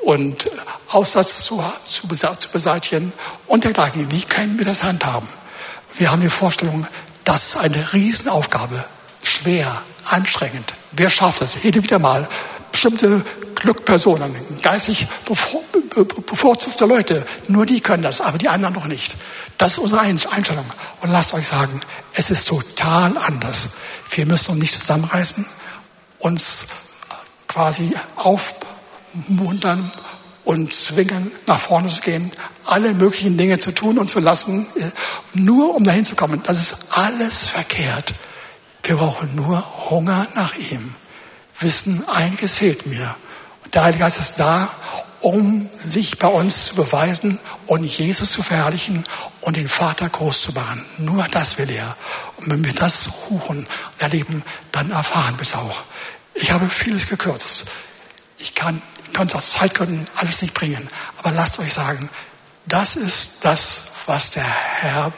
und Aussatz zu, zu, zu beseitigen und dergleichen. Wie können wir das handhaben? Wir haben die Vorstellung, das ist eine Riesenaufgabe, schwer, anstrengend. Wer schafft das? Jede wieder mal. Bestimmte Glückpersonen, geistig bevorzugte Leute, nur die können das, aber die anderen noch nicht. Das ist unsere Einstellung. Und lasst euch sagen, es ist total anders. Wir müssen uns nicht zusammenreißen, uns quasi aufmuntern und zwingen, nach vorne zu gehen, alle möglichen Dinge zu tun und zu lassen, nur um dahin zu kommen. Das ist alles verkehrt. Wir brauchen nur Hunger nach ihm. Wissen, einiges fehlt mir. Und der Heilige Geist ist da, um sich bei uns zu beweisen und Jesus zu verherrlichen und den Vater groß zu machen. Nur das will er. Und wenn wir das suchen und erleben, dann erfahren wir es auch. Ich habe vieles gekürzt. Ich kann, kann es aus Zeitgründen alles nicht bringen. Aber lasst euch sagen, das ist das, was der Herr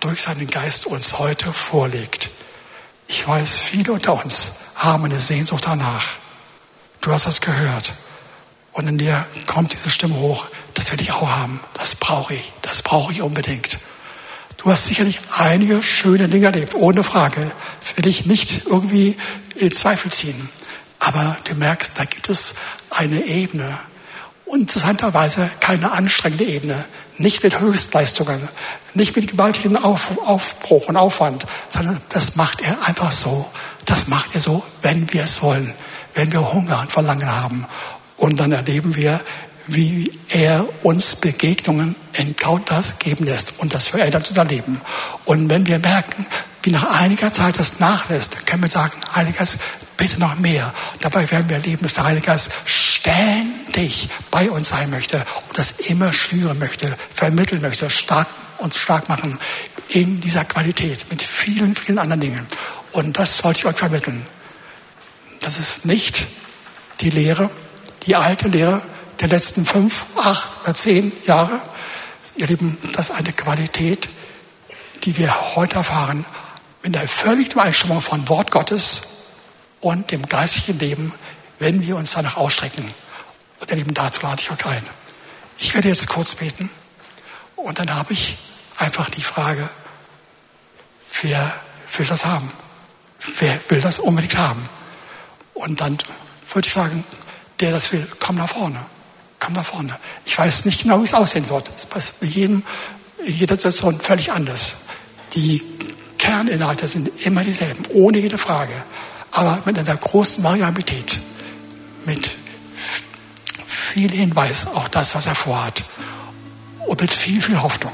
durch seinen Geist uns heute vorlegt. Ich weiß, viele unter uns haben eine Sehnsucht danach. Du hast das gehört. Und in dir kommt diese Stimme hoch, das will ich auch haben, das brauche ich, das brauche ich unbedingt. Du hast sicherlich einige schöne Dinge erlebt, ohne Frage, will ich nicht irgendwie in Zweifel ziehen. Aber du merkst, da gibt es eine Ebene, und interessanterweise keine anstrengende Ebene, nicht mit Höchstleistungen, nicht mit gewaltigem Auf, Aufbruch und Aufwand, sondern das macht er einfach so. Das macht er so, wenn wir es wollen, wenn wir Hunger und Verlangen haben. Und dann erleben wir, wie er uns Begegnungen, Encounters geben lässt und das verändert unser Leben. Und wenn wir merken, wie nach einiger Zeit das nachlässt, können wir sagen, Heiliger Geist, bitte noch mehr. Dabei werden wir erleben, dass der Heilige Geist ständig bei uns sein möchte und das immer schüren möchte, vermitteln möchte, stark uns stark machen in dieser Qualität mit vielen, vielen anderen Dingen. Und das wollte ich euch vermitteln. Das ist nicht die Lehre, die alte Lehre der letzten fünf, acht oder zehn Jahre. Ihr Lieben, das ist eine Qualität, die wir heute erfahren, mit der völligen Übereinstimmung von Wort Gottes und dem geistlichen Leben, wenn wir uns danach ausstrecken. Und ihr Lieben, dazu lade ich euch ein. Ich werde jetzt kurz beten und dann habe ich einfach die Frage, wer will das haben? Wer will das unbedingt haben? Und dann würde ich sagen, der das will, komm nach vorne. Komm nach vorne. Ich weiß nicht genau, wie es aussehen wird. Es passt bei jedem, in jeder Situation völlig anders. Die Kerninhalte sind immer dieselben, ohne jede Frage. Aber mit einer großen Variabilität. Mit viel Hinweis auf das, was er vorhat. Und mit viel, viel Hoffnung.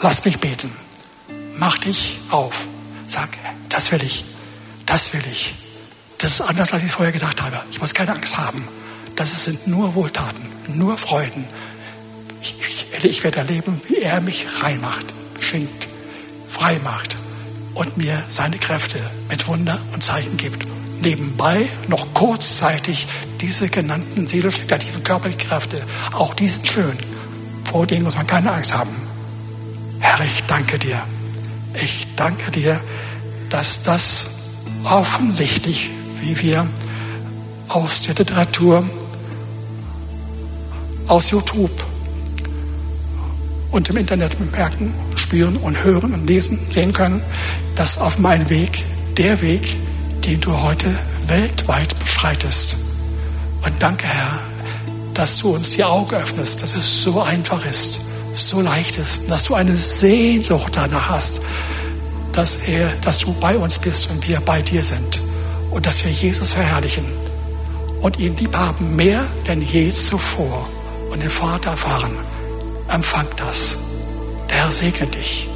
Lass mich beten. Mach dich auf. Sag, das will ich. Das will ich. Das ist anders, als ich vorher gedacht habe. Ich muss keine Angst haben. Das sind nur Wohltaten, nur Freuden. Ich, ich, ich werde erleben, wie er mich reinmacht, schwingt, frei macht und mir seine Kräfte mit Wunder und Zeichen gibt. Nebenbei noch kurzzeitig diese genannten seelisch-vegetativen körperlichen Kräfte, auch die sind schön. Vor denen muss man keine Angst haben. Herr, ich danke dir. Ich danke dir, dass das offensichtlich wie wir aus der Literatur, aus YouTube und im Internet merken, spüren und hören und lesen, sehen können, dass auf meinem Weg der Weg, den du heute weltweit beschreitest. Und danke, Herr, dass du uns die Augen öffnest, dass es so einfach ist, so leicht ist, dass du eine Sehnsucht danach hast, dass, er, dass du bei uns bist und wir bei dir sind und dass wir Jesus verherrlichen und ihn lieb haben mehr denn je zuvor und den Vater erfahren. Empfang das. Der Herr segne dich.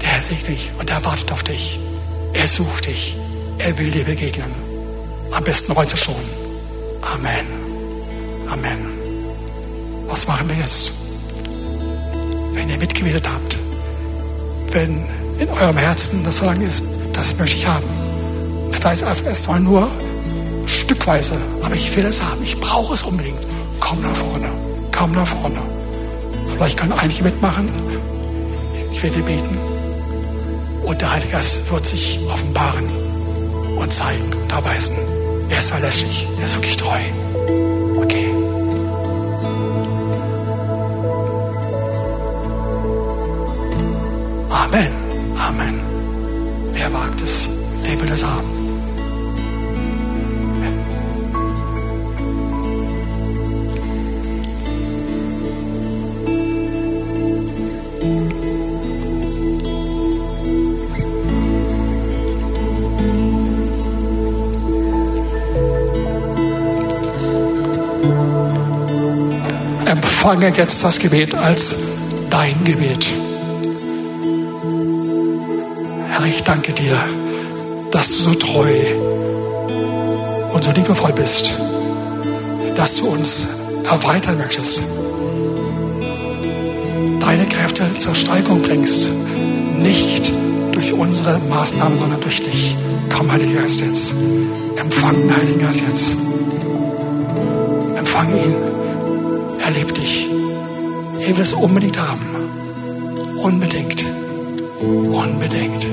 Der Herr segne dich und er wartet auf dich. Er sucht dich. Er will dir begegnen. Am besten heute schon. Amen. Amen. Was machen wir jetzt? Wenn ihr mitgebetet habt, wenn in eurem Herzen das Verlangen ist, das möchte ich haben, sei es erstmal nur stückweise, aber ich will es haben, ich brauche es unbedingt. Komm nach vorne, komm nach vorne. Vielleicht können einige mitmachen. Ich werde beten. Und der Heilige Geist wird sich offenbaren und zeigen und erweisen. Er ist verlässlich. Er ist wirklich treu. Okay. Amen. Amen. Wer wagt es? Wer will das haben? Empfange jetzt das Gebet als dein Gebet. Herr, ich danke dir, dass du so treu und so liebevoll bist, dass du uns erweitern möchtest, deine Kräfte zur Steigerung bringst, nicht durch unsere Maßnahmen, sondern durch dich. Komm, Heiliger Geist, jetzt. Empfang den Heiligen Geist jetzt. Empfang ihn. Erleb dich. Er will es unbedingt haben. Unbedingt. Unbedingt.